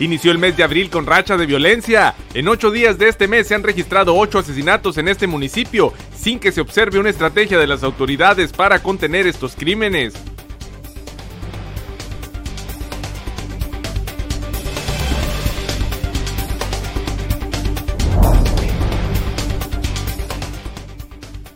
Inició el mes de abril con racha de violencia. En ocho días de este mes se han registrado ocho asesinatos en este municipio, sin que se observe una estrategia de las autoridades para contener estos crímenes.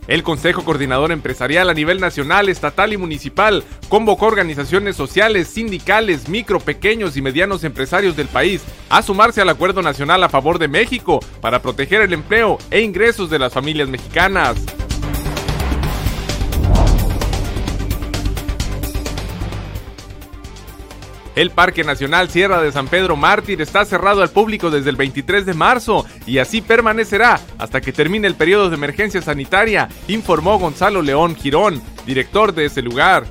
El Consejo Coordinador Empresarial a nivel nacional, estatal y municipal convocó organizaciones sociales, sindicales, micro, pequeños y medianos empresarios del país a sumarse al Acuerdo Nacional a favor de México para proteger el empleo e ingresos de las familias mexicanas. El Parque Nacional Sierra de San Pedro Mártir está cerrado al público desde el 23 de marzo y así permanecerá hasta que termine el periodo de emergencia sanitaria, informó Gonzalo León Girón, director de ese lugar.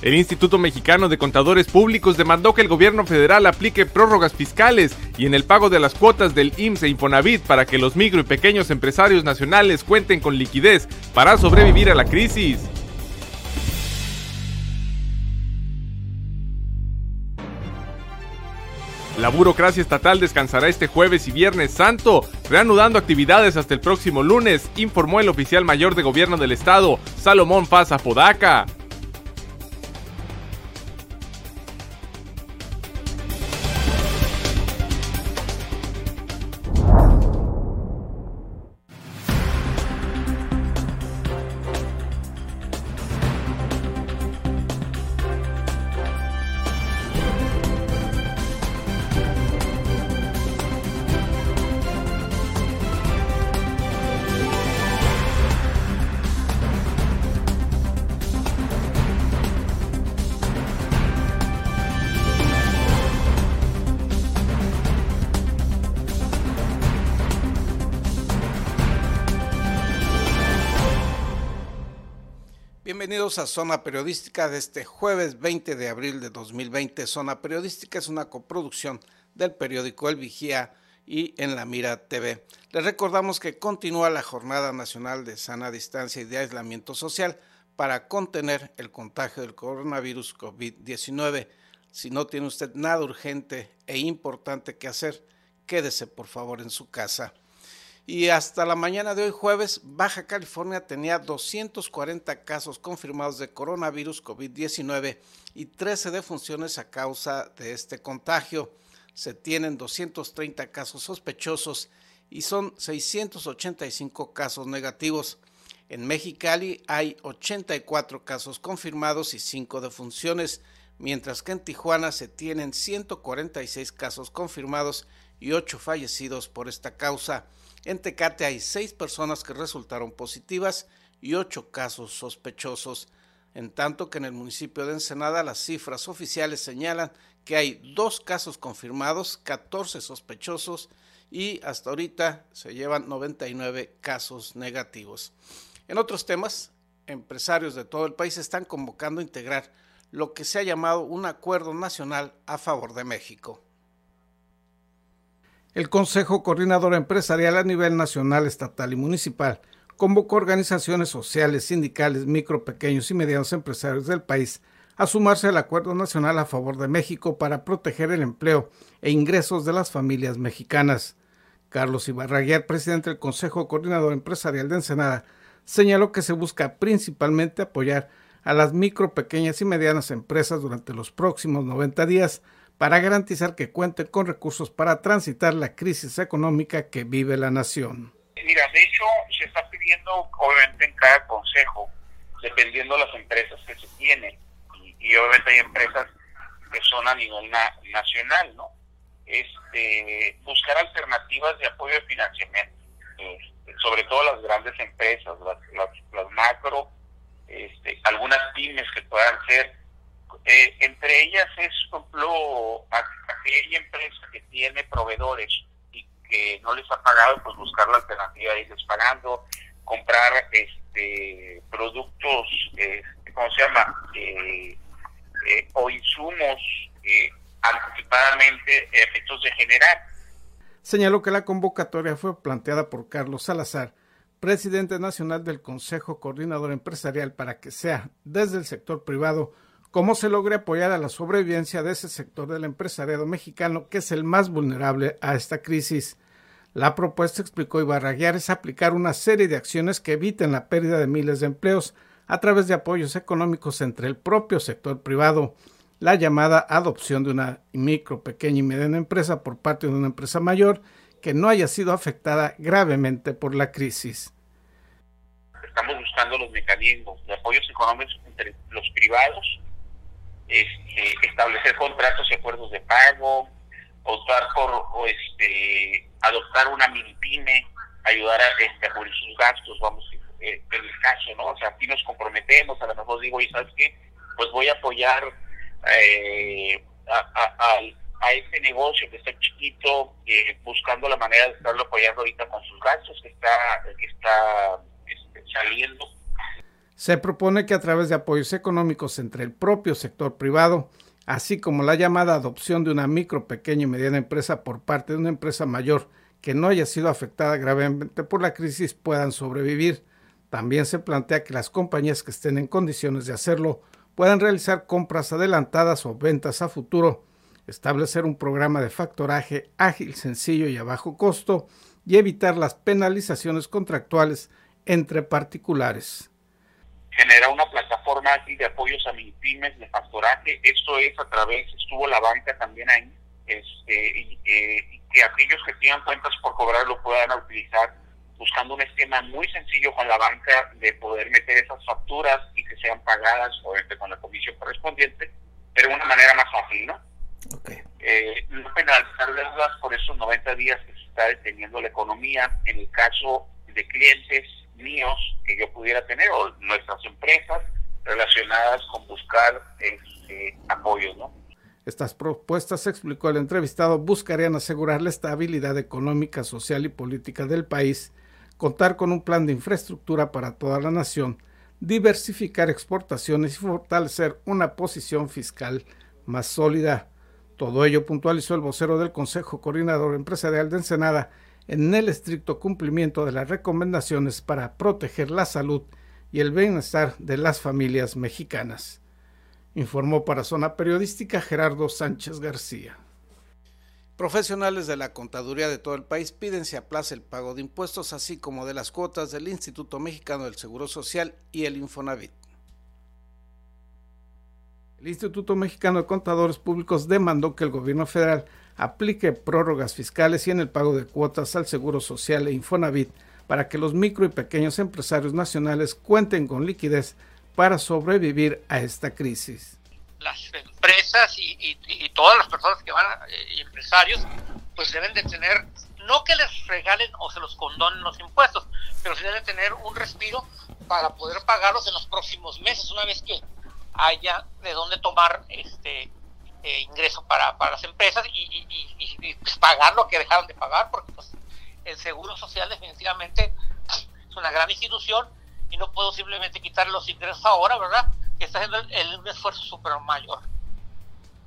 El Instituto Mexicano de Contadores Públicos demandó que el gobierno federal aplique prórrogas fiscales y en el pago de las cuotas del IMSS e Infonavit para que los micro y pequeños empresarios nacionales cuenten con liquidez para sobrevivir a la crisis. La burocracia estatal descansará este jueves y viernes santo, reanudando actividades hasta el próximo lunes, informó el oficial mayor de gobierno del estado, Salomón Paz Apodaca. Bienvenidos a Zona Periodística de este jueves 20 de abril de 2020. Zona Periodística es una coproducción del periódico El Vigía y en La Mira TV. Les recordamos que continúa la Jornada Nacional de Sana Distancia y de Aislamiento Social para contener el contagio del coronavirus COVID-19. Si no tiene usted nada urgente e importante que hacer, quédese por favor en su casa. Y hasta la mañana de hoy jueves, Baja California tenía 240 casos confirmados de coronavirus COVID-19 y 13 defunciones a causa de este contagio. Se tienen 230 casos sospechosos y son 685 casos negativos. En Mexicali hay 84 casos confirmados y 5 defunciones, mientras que en Tijuana se tienen 146 casos confirmados y 8 fallecidos por esta causa. En Tecate hay seis personas que resultaron positivas y ocho casos sospechosos, en tanto que en el municipio de Ensenada las cifras oficiales señalan que hay dos casos confirmados, 14 sospechosos y hasta ahorita se llevan 99 casos negativos. En otros temas, empresarios de todo el país están convocando a integrar lo que se ha llamado un acuerdo nacional a favor de México. El Consejo Coordinador Empresarial a nivel nacional, estatal y municipal convocó organizaciones sociales, sindicales, micro, pequeños y medianos empresarios del país a sumarse al Acuerdo Nacional a favor de México para proteger el empleo e ingresos de las familias mexicanas. Carlos Ibarraguer, presidente del Consejo Coordinador Empresarial de Ensenada, señaló que se busca principalmente apoyar a las micro, pequeñas y medianas empresas durante los próximos 90 días para garantizar que cuenten con recursos para transitar la crisis económica que vive la nación. Mira, de hecho, se está pidiendo, obviamente, en cada consejo, dependiendo de las empresas que se tienen, y, obviamente hay empresas que son a nivel nacional, ¿no? Este, buscar alternativas de apoyo de financiamiento, este, sobre todo las grandes empresas, las, las, macro, este, algunas pymes que puedan ser eh, entre ellas es, por ejemplo, aquella empresa que tiene proveedores y que no les ha pagado, pues buscar la alternativa de irles pagando, comprar este productos, este, ¿cómo se llama? Eh, eh, o insumos anticipadamente efectos de generar. Señaló que la convocatoria fue planteada por Carlos Salazar presidente nacional del Consejo Coordinador Empresarial, para que sea desde el sector privado cómo se logre apoyar a la sobrevivencia de ese sector del empresariado mexicano que es el más vulnerable a esta crisis. La propuesta, explicó Ibarraguiar, es aplicar una serie de acciones que eviten la pérdida de miles de empleos a través de apoyos económicos entre el propio sector privado, la llamada adopción de una micro, pequeña y mediana empresa por parte de una empresa mayor que no haya sido afectada gravemente por la crisis. Estamos buscando los mecanismos de apoyos económicos entre los privados, este, establecer contratos y acuerdos de pago, optar por este, adoptar una mini pyme, ayudar a, este, cubrir sus gastos, vamos, eh, en el caso, ¿no? O sea, aquí nos comprometemos, a lo mejor digo, y sabes qué, pues voy a apoyar eh, a, a, a, ese negocio que está chiquito, eh, buscando la manera de estarlo apoyando ahorita con sus gastos que está, que está este, saliendo. Se propone que a través de apoyos económicos entre el propio sector privado, así como la llamada adopción de una micro, pequeña y mediana empresa por parte de una empresa mayor que no haya sido afectada gravemente por la crisis puedan sobrevivir. También se plantea que las compañías que estén en condiciones de hacerlo puedan realizar compras adelantadas o ventas a futuro, establecer un programa de factoraje ágil, sencillo y a bajo costo y evitar las penalizaciones contractuales entre particulares generar una plataforma así de apoyos a mini pymes de factoraje. Esto es a través, estuvo la banca también ahí, este, y, que aquellos que tengan cuentas por cobrar lo puedan utilizar buscando un esquema muy sencillo con la banca de poder meter esas facturas y que sean pagadas, obviamente con la comisión correspondiente, pero de una manera más fácil, ¿no? Okay. Eh, no penalizar deudas por esos 90 días que se está deteniendo la economía. En el caso de clientes míos que yo pudiera tener o nuestras empresas relacionadas con buscar este, apoyo, ¿no? Estas propuestas, explicó el entrevistado, buscarían asegurar la estabilidad económica, social y política del país, contar con un plan de infraestructura para toda la nación, diversificar exportaciones y fortalecer una posición fiscal más sólida. Todo ello puntualizó el vocero del Consejo Coordinador Empresarial de Ensenada, en el estricto cumplimiento de las recomendaciones para proteger la salud y el bienestar de las familias mexicanas. Informó para Zona Periodística Gerardo Sánchez García. Profesionales de la contaduría de todo el país piden se aplace el pago de impuestos, así como de las cuotas del Instituto Mexicano del Seguro Social y el Infonavit. El Instituto Mexicano de Contadores Públicos demandó que el gobierno federal aplique prórrogas fiscales y en el pago de cuotas al Seguro Social e Infonavit para que los micro y pequeños empresarios nacionales cuenten con liquidez para sobrevivir a esta crisis. Las empresas y, todas las personas que van, eh, empresarios, pues deben de tener, no que les regalen o se los condonen los impuestos, pero sí deben tener un respiro para poder pagarlos en los próximos meses, una vez que haya de dónde tomar este eh, ingreso para, para las empresas y, pues, pagar lo que dejaron de pagar, porque pues, el Seguro Social definitivamente es una gran institución y no puedo simplemente quitarle los ingresos ahora, ¿verdad? Que está haciendo un esfuerzo súper mayor.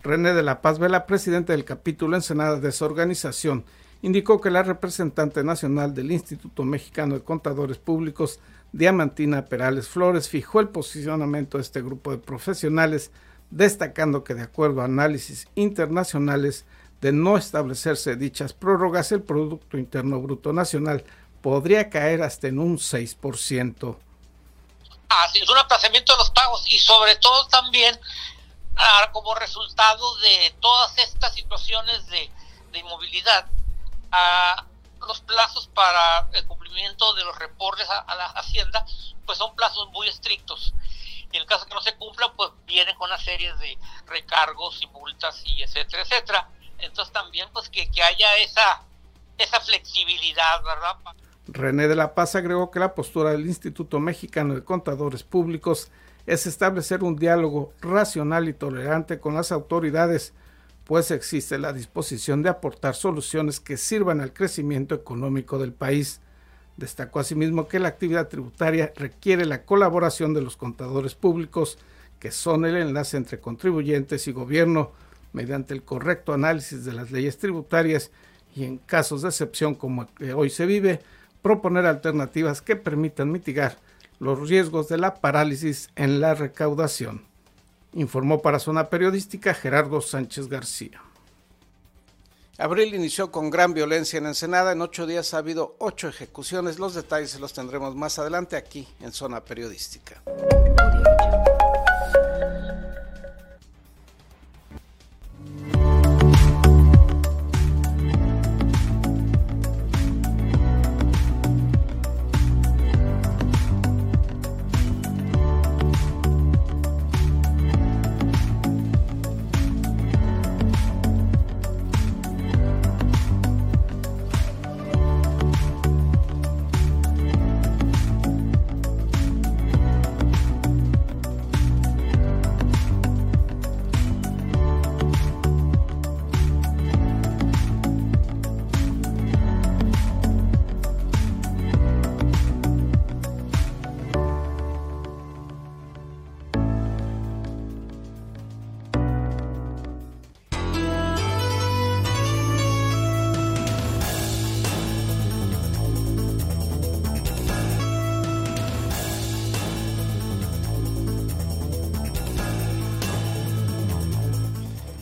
René de la Paz Vela, presidente del capítulo Ensenada de esa organización, indicó que la representante nacional del Instituto Mexicano de Contadores Públicos, Diamantina Perales Flores, fijó el posicionamiento de este grupo de profesionales destacando que de acuerdo a análisis internacionales de no establecerse dichas prórrogas, el Producto Interno Bruto Nacional podría caer hasta en un 6%. Así es un aplazamiento de los pagos y sobre todo también ah, como resultado de todas estas situaciones de, inmovilidad, ah, los plazos para el cumplimiento de los reportes a, la Hacienda pues son plazos muy estrictos y el caso que no se cumpla, pues vienen con una serie de recargos y multas y etcétera, etcétera. Entonces también pues que, que haya esa, esa flexibilidad, ¿verdad? René de la Paz agregó que la postura del Instituto Mexicano de Contadores Públicos es establecer un diálogo racional y tolerante con las autoridades, pues existe la disposición de aportar soluciones que sirvan al crecimiento económico del país. Destacó asimismo que la actividad tributaria requiere la colaboración de los contadores públicos, que son el enlace entre contribuyentes y gobierno, mediante el correcto análisis de las leyes tributarias y en casos de excepción como el que hoy se vive, proponer alternativas que permitan mitigar los riesgos de la parálisis en la recaudación. Informó para Zona Periodística Gerardo Sánchez García. Abril inició con gran violencia en Ensenada. En ocho días ha habido ocho ejecuciones. Los detalles los tendremos más adelante aquí en Zona Periodística.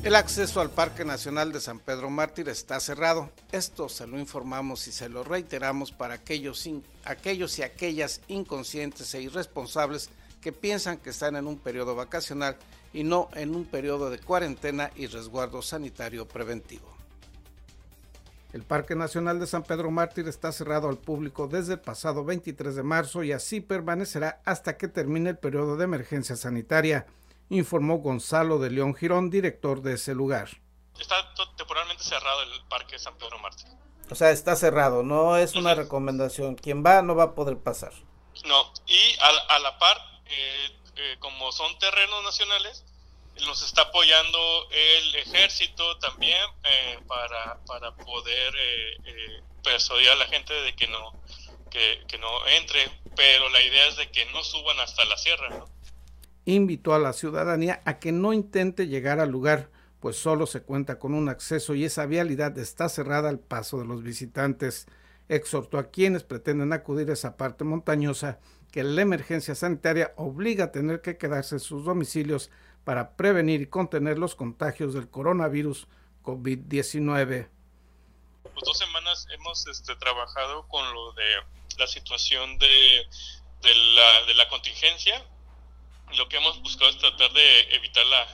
El acceso al Parque Nacional de San Pedro Mártir está cerrado. Esto se lo informamos y se lo reiteramos para aquellos, y aquellas inconscientes e irresponsables que piensan que están en un periodo vacacional y no en un periodo de cuarentena y resguardo sanitario preventivo. El Parque Nacional de San Pedro Mártir está cerrado al público desde el pasado 23 de marzo y así permanecerá hasta que termine el periodo de emergencia sanitaria informó Gonzalo de León Girón, director de ese lugar. Está temporalmente cerrado el Parque San Pedro Mártir. O sea, está cerrado, no es una recomendación. Quien va no va a poder pasar. No, y a, la par, eh, eh, como son terrenos nacionales, nos está apoyando el ejército también eh, para, para poder persuadir a la gente de que no, que, que no entre, pero la idea es de que no suban hasta la sierra, ¿no? Invitó a la ciudadanía a que no intente llegar al lugar, pues solo se cuenta con un acceso y esa vialidad está cerrada al paso de los visitantes. Exhortó a quienes pretenden acudir a esa parte montañosa que la emergencia sanitaria obliga a tener que quedarse en sus domicilios para prevenir y contener los contagios del coronavirus COVID-19. Pues dos semanas hemos este, trabajado con lo de la situación de, la contingencia lo que hemos buscado es tratar de evitar la,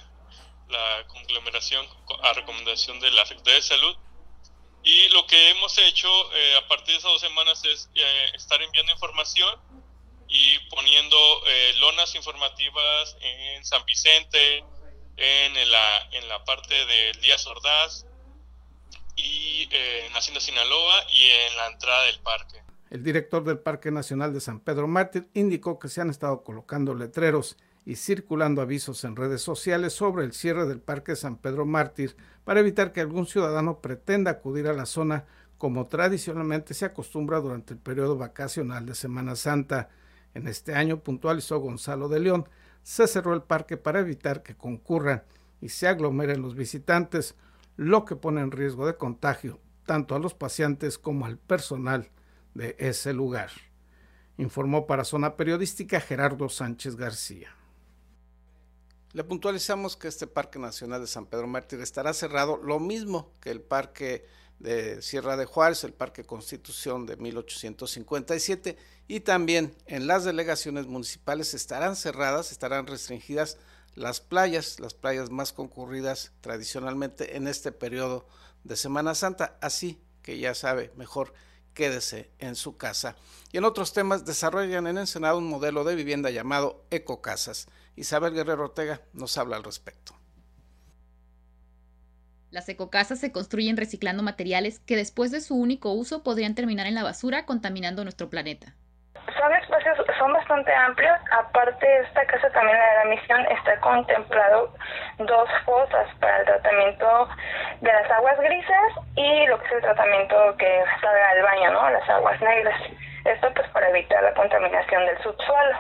la conglomeración a recomendación de la Secretaría de Salud. Y lo que hemos hecho eh, a partir de esas dos semanas es eh, estar enviando información y poniendo eh, lonas informativas en San Vicente, en la, en la parte del Díaz Ordaz, y en Hacienda Sinaloa y en la entrada del parque. El director del Parque Nacional de San Pedro Mártir indicó que se han estado colocando letreros y circulando avisos en redes sociales sobre el cierre del Parque San Pedro Mártir para evitar que algún ciudadano pretenda acudir a la zona como tradicionalmente se acostumbra durante el periodo vacacional de Semana Santa. En este año, puntualizó Gonzalo de León, se cerró el parque para evitar que concurran y se aglomeren los visitantes, lo que pone en riesgo de contagio tanto a los pacientes como al personal de ese lugar. Informó para Zona Periodística Gerardo Sánchez García. Le puntualizamos que este Parque Nacional de San Pedro Mártir estará cerrado, lo mismo que el Parque de Sierra de Juárez, el Parque Constitución de 1857, y también en las delegaciones municipales estarán cerradas, estarán restringidas las playas, las playas más concurridas tradicionalmente en este periodo de Semana Santa, así que ya sabe, mejor quédese en su casa. Y en otros temas, desarrollan en Ensenado un modelo de vivienda llamado Ecocasas. Isabel Guerrero Ortega nos habla al respecto. Las ecocasas se construyen reciclando materiales que después de su único uso podrían terminar en la basura contaminando nuestro planeta. Son espacios, son bastante amplios. Aparte, esta casa también la misión está contemplado dos fosas para el tratamiento de las aguas grises y lo que es el tratamiento que salga al baño, ¿no? Las aguas negras. Esto pues para evitar la contaminación del subsuelo.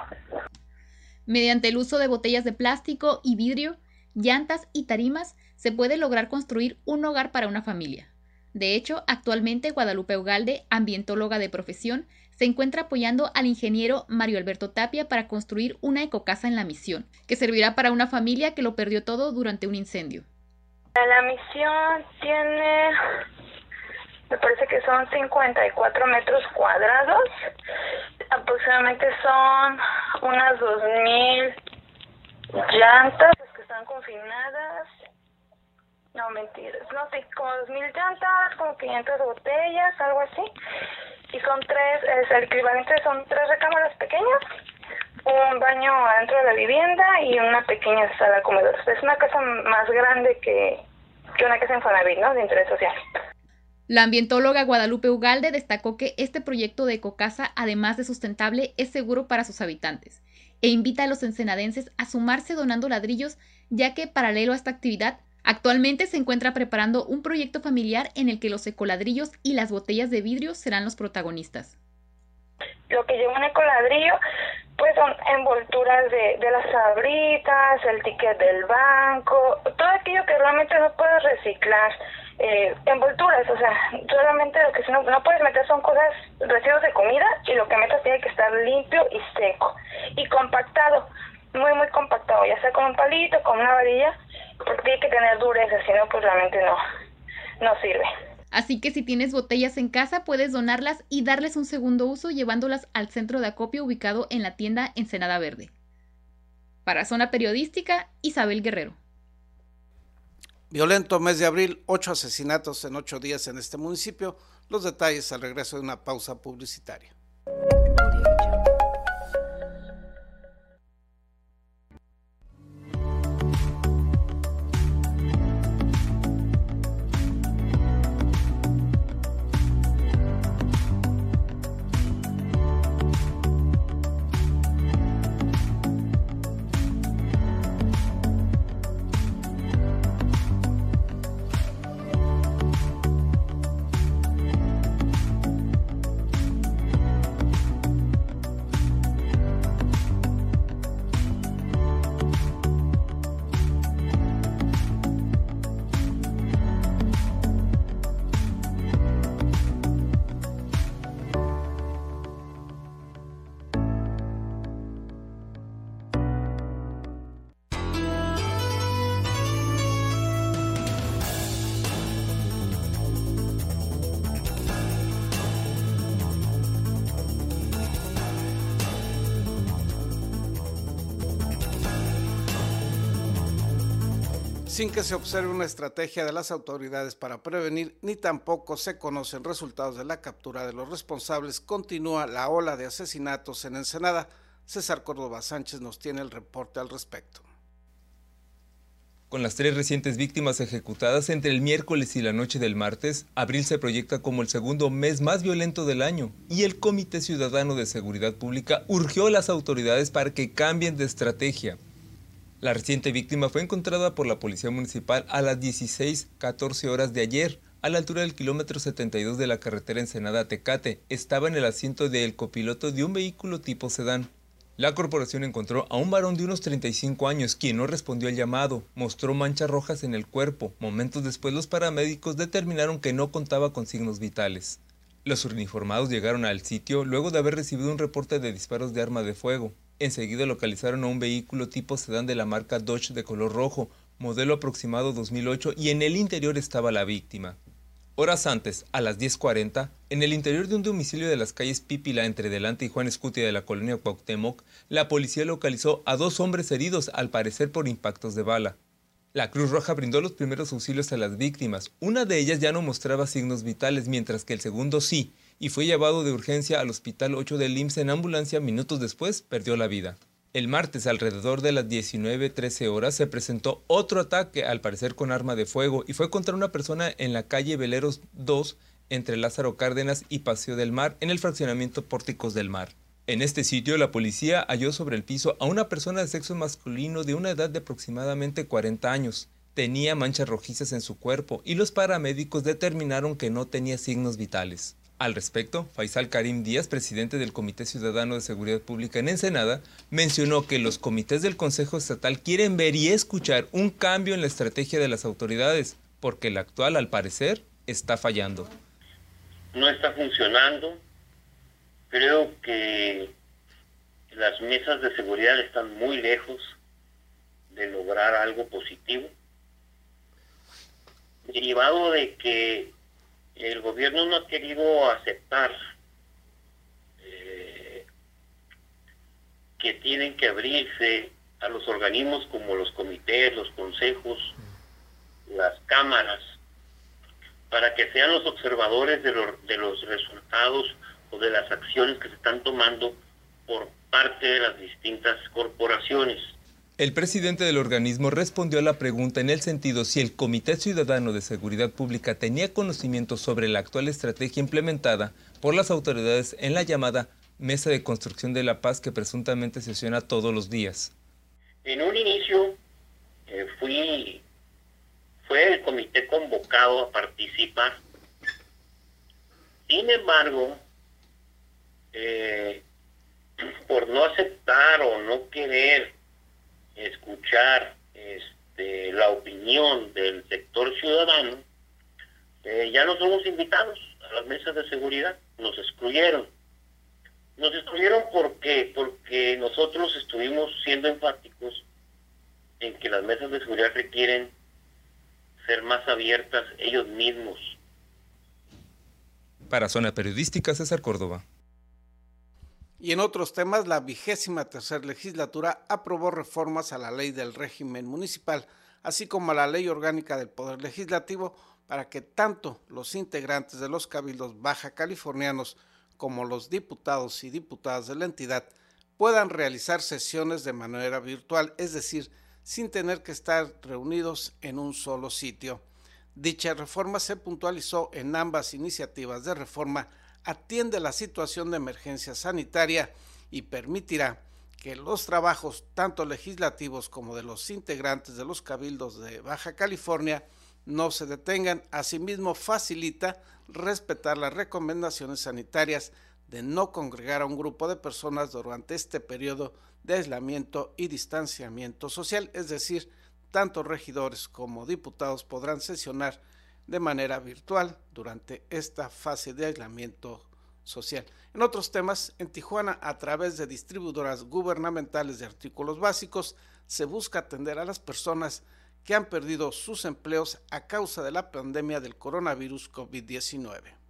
Mediante el uso de botellas de plástico y vidrio, llantas y tarimas, se puede lograr construir un hogar para una familia. De hecho, actualmente Guadalupe Ugalde, ambientóloga de profesión, se encuentra apoyando al ingeniero Mario Alberto Tapia para construir una ecocasa en la misión, que servirá para una familia que lo perdió todo durante un incendio. La misión tiene, me parece que son 54 metros cuadrados, aproximadamente son unas 2.000 llantas que están confinadas, no mentiras, no sé, como 2.000 llantas, como 500 botellas, algo así, y son tres, es el equivalente son tres recámaras pequeñas, un baño adentro de la vivienda y una pequeña sala comedor. Es una casa más grande que, que una casa en Fonavit, ¿no? De interés social. La ambientóloga Guadalupe Ugalde destacó que este proyecto de ecocasa, además de sustentable, es seguro para sus habitantes e invita a los ensenadenses a sumarse donando ladrillos, ya que paralelo a esta actividad, actualmente se encuentra preparando un proyecto familiar en el que los ecoladrillos y las botellas de vidrio serán los protagonistas. Lo que lleva un ecoladrillo pues son envolturas de, de las sabritas, el ticket del banco, todo aquello que realmente no puedes reciclar, eh, envolturas, o sea, realmente lo que no, no puedes meter son cosas, residuos de comida y lo que metas tiene que estar limpio y seco y compactado, muy muy compactado, ya sea con un palito, con una varilla, porque tiene que tener dureza, si no pues realmente no, no sirve. Así que si tienes botellas en casa, puedes donarlas y darles un segundo uso llevándolas al centro de acopio ubicado en la tienda Ensenada Verde. Para Zona Periodística, Isabel Guerrero. Violento mes de abril, ocho asesinatos en ocho días en este municipio. Los detalles al regreso de una pausa publicitaria. Sin que se observe una estrategia de las autoridades para prevenir, ni tampoco se conocen resultados de la captura de los responsables, continúa la ola de asesinatos en Ensenada. César Córdoba Sánchez nos tiene el reporte al respecto. Con las tres recientes víctimas ejecutadas entre el miércoles y la noche del martes, abril se proyecta como el segundo mes más violento del año y el Comité Ciudadano de Seguridad Pública urgió a las autoridades para que cambien de estrategia. La reciente víctima fue encontrada por la Policía Municipal a las 16.14 horas de ayer, a la altura del kilómetro 72 de la carretera Ensenada-Tecate. Estaba en el asiento del copiloto de un vehículo tipo sedán. La corporación encontró a un varón de unos 35 años, quien no respondió al llamado, mostró manchas rojas en el cuerpo. Momentos después los paramédicos determinaron que no contaba con signos vitales. Los uniformados llegaron al sitio luego de haber recibido un reporte de disparos de arma de fuego. Enseguida localizaron a un vehículo tipo sedán de la marca Dodge de color rojo, modelo aproximado 2008, y en el interior estaba la víctima. Horas antes, a las 10.40, en el interior de un domicilio de las calles Pípila entre Delante y Juan Escutia de la colonia Cuauhtémoc, la policía localizó a dos hombres heridos, al parecer por impactos de bala. La Cruz Roja brindó los primeros auxilios a las víctimas. Una de ellas ya no mostraba signos vitales, mientras que el segundo sí, y fue llevado de urgencia al Hospital 8 del IMSS en ambulancia. Minutos después perdió la vida. El martes, alrededor de las 19.13 horas, se presentó otro ataque, al parecer con arma de fuego, y fue contra una persona en la calle Veleros 2, entre Lázaro Cárdenas y Paseo del Mar, en el fraccionamiento Pórticos del Mar. En este sitio, la policía halló sobre el piso a una persona de sexo masculino de una edad de aproximadamente 40 años. Tenía manchas rojizas en su cuerpo y los paramédicos determinaron que no tenía signos vitales. Al respecto, Faisal Karim Díaz, presidente del Comité Ciudadano de Seguridad Pública en Ensenada, mencionó que los comités del Consejo Estatal quieren ver y escuchar un cambio en la estrategia de las autoridades, porque la actual, al parecer, está fallando. No está funcionando. Creo que las mesas de seguridad están muy lejos de lograr algo positivo. Derivado de que el gobierno no ha querido aceptar eh, que tienen que abrirse a los organismos como los comités, los consejos, las cámaras, para que sean los observadores de, de los resultados o de las acciones que se están tomando por parte de las distintas corporaciones. El presidente del organismo respondió a la pregunta en el sentido si el Comité Ciudadano de Seguridad Pública tenía conocimiento sobre la actual estrategia implementada por las autoridades en la llamada Mesa de Construcción de la Paz que presuntamente sesiona todos los días. En un inicio eh, fui, fue el comité convocado a participar. Sin embargo, eh, por no aceptar o no querer escuchar este, la opinión del sector ciudadano, eh, ya no somos invitados a las mesas de seguridad, nos excluyeron. Nos excluyeron porque porque nosotros estuvimos siendo enfáticos en que las mesas de seguridad requieren ser más abiertas ellos mismos. Para Zona Periodística, César Córdoba. Y en otros temas, la vigésima tercera legislatura aprobó reformas a la ley del régimen municipal, así como a la ley orgánica del Poder Legislativo, para que tanto los integrantes de los cabildos baja californianos como los diputados y diputadas de la entidad puedan realizar sesiones de manera virtual, es decir, sin tener que estar reunidos en un solo sitio. Dicha reforma se puntualizó en ambas iniciativas de reforma atiende la situación de emergencia sanitaria y permitirá que los trabajos tanto legislativos como de los integrantes de los cabildos de Baja California no se detengan. Asimismo, facilita respetar las recomendaciones sanitarias de no congregar a un grupo de personas durante este periodo de aislamiento y distanciamiento social, es decir, tanto regidores como diputados podrán sesionar de manera virtual durante esta fase de aislamiento social. En otros temas, en Tijuana, a través de distribuidoras gubernamentales de artículos básicos, se busca atender a las personas que han perdido sus empleos a causa de la pandemia del coronavirus COVID-19.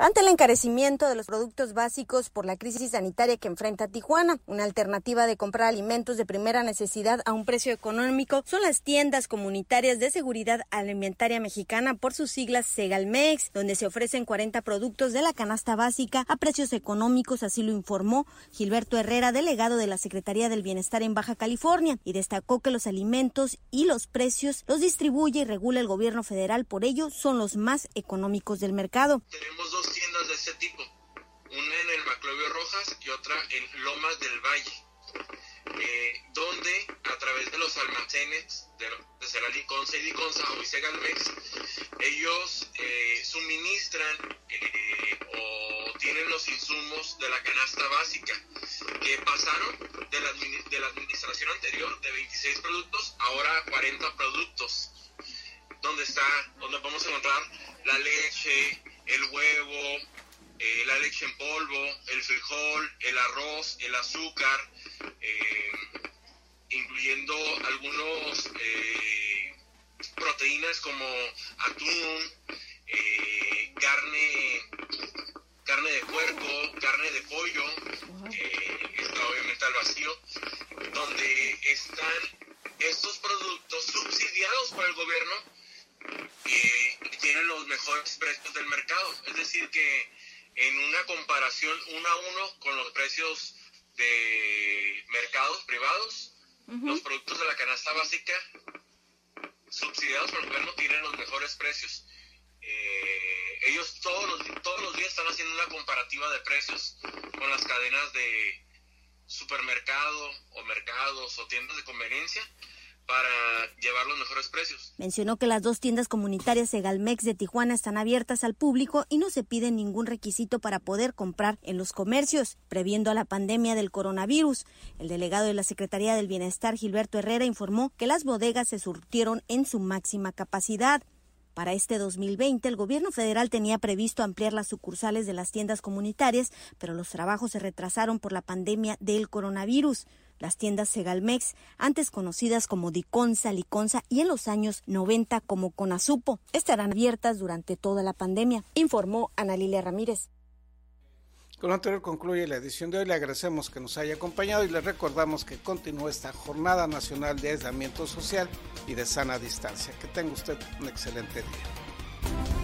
Ante el encarecimiento de los productos básicos por la crisis sanitaria que enfrenta Tijuana, una alternativa de comprar alimentos de primera necesidad a un precio económico son las tiendas comunitarias de seguridad alimentaria mexicana por sus siglas Segalmex, donde se ofrecen 40 productos de la canasta básica a precios económicos, así lo informó Gilberto Herrera, delegado de la Secretaría del Bienestar en Baja California, y destacó que los alimentos y los precios los distribuye y regula el gobierno federal, por ello son los más económicos del mercado. Tenemos dos tiendas de este tipo, una en el Maclovio Rojas y otra en Lomas del Valle, eh, donde a través de los almacenes de, de Cerali Consa y y Segalmex, ellos eh, suministran eh, o tienen los insumos de la canasta básica, que pasaron de la, de la administración anterior de 26 productos, ahora 40 productos donde está, donde vamos a encontrar la leche, el huevo, eh, la leche en polvo, el frijol, el arroz, el azúcar, eh, incluyendo algunos eh, proteínas como atún, carne, carne de puerco, carne de pollo, está obviamente al vacío, donde están estos productos subsidiados por el gobierno y tienen los mejores precios del mercado. Es decir, que en una comparación uno a uno con los precios de mercados privados, los productos de la canasta básica subsidiados por el gobierno tienen los mejores precios. Eh, ellos todos los, todos los días están haciendo una comparativa de precios con las cadenas de supermercado o mercados o tiendas de conveniencia para llevar los mejores precios. Mencionó que las dos tiendas comunitarias Segalmex de Tijuana están abiertas al público y no se pide ningún requisito para poder comprar en los comercios, previendo a la pandemia del coronavirus. El delegado de la Secretaría del Bienestar, Gilberto Herrera, informó que las bodegas se surtieron en su máxima capacidad. Para este 2020, el gobierno federal tenía previsto ampliar las sucursales de las tiendas comunitarias, pero los trabajos se retrasaron por la pandemia del coronavirus. Las tiendas Segalmex, antes conocidas como Diconsa, Liconza y en los años 90 como Conasupo, estarán abiertas durante toda la pandemia, informó Ana Lilia Ramírez. Con lo anterior concluye la edición de hoy. Le agradecemos que nos haya acompañado y le recordamos que continúa esta Jornada Nacional de Aislamiento Social y de Sana Distancia. Que tenga usted un excelente día.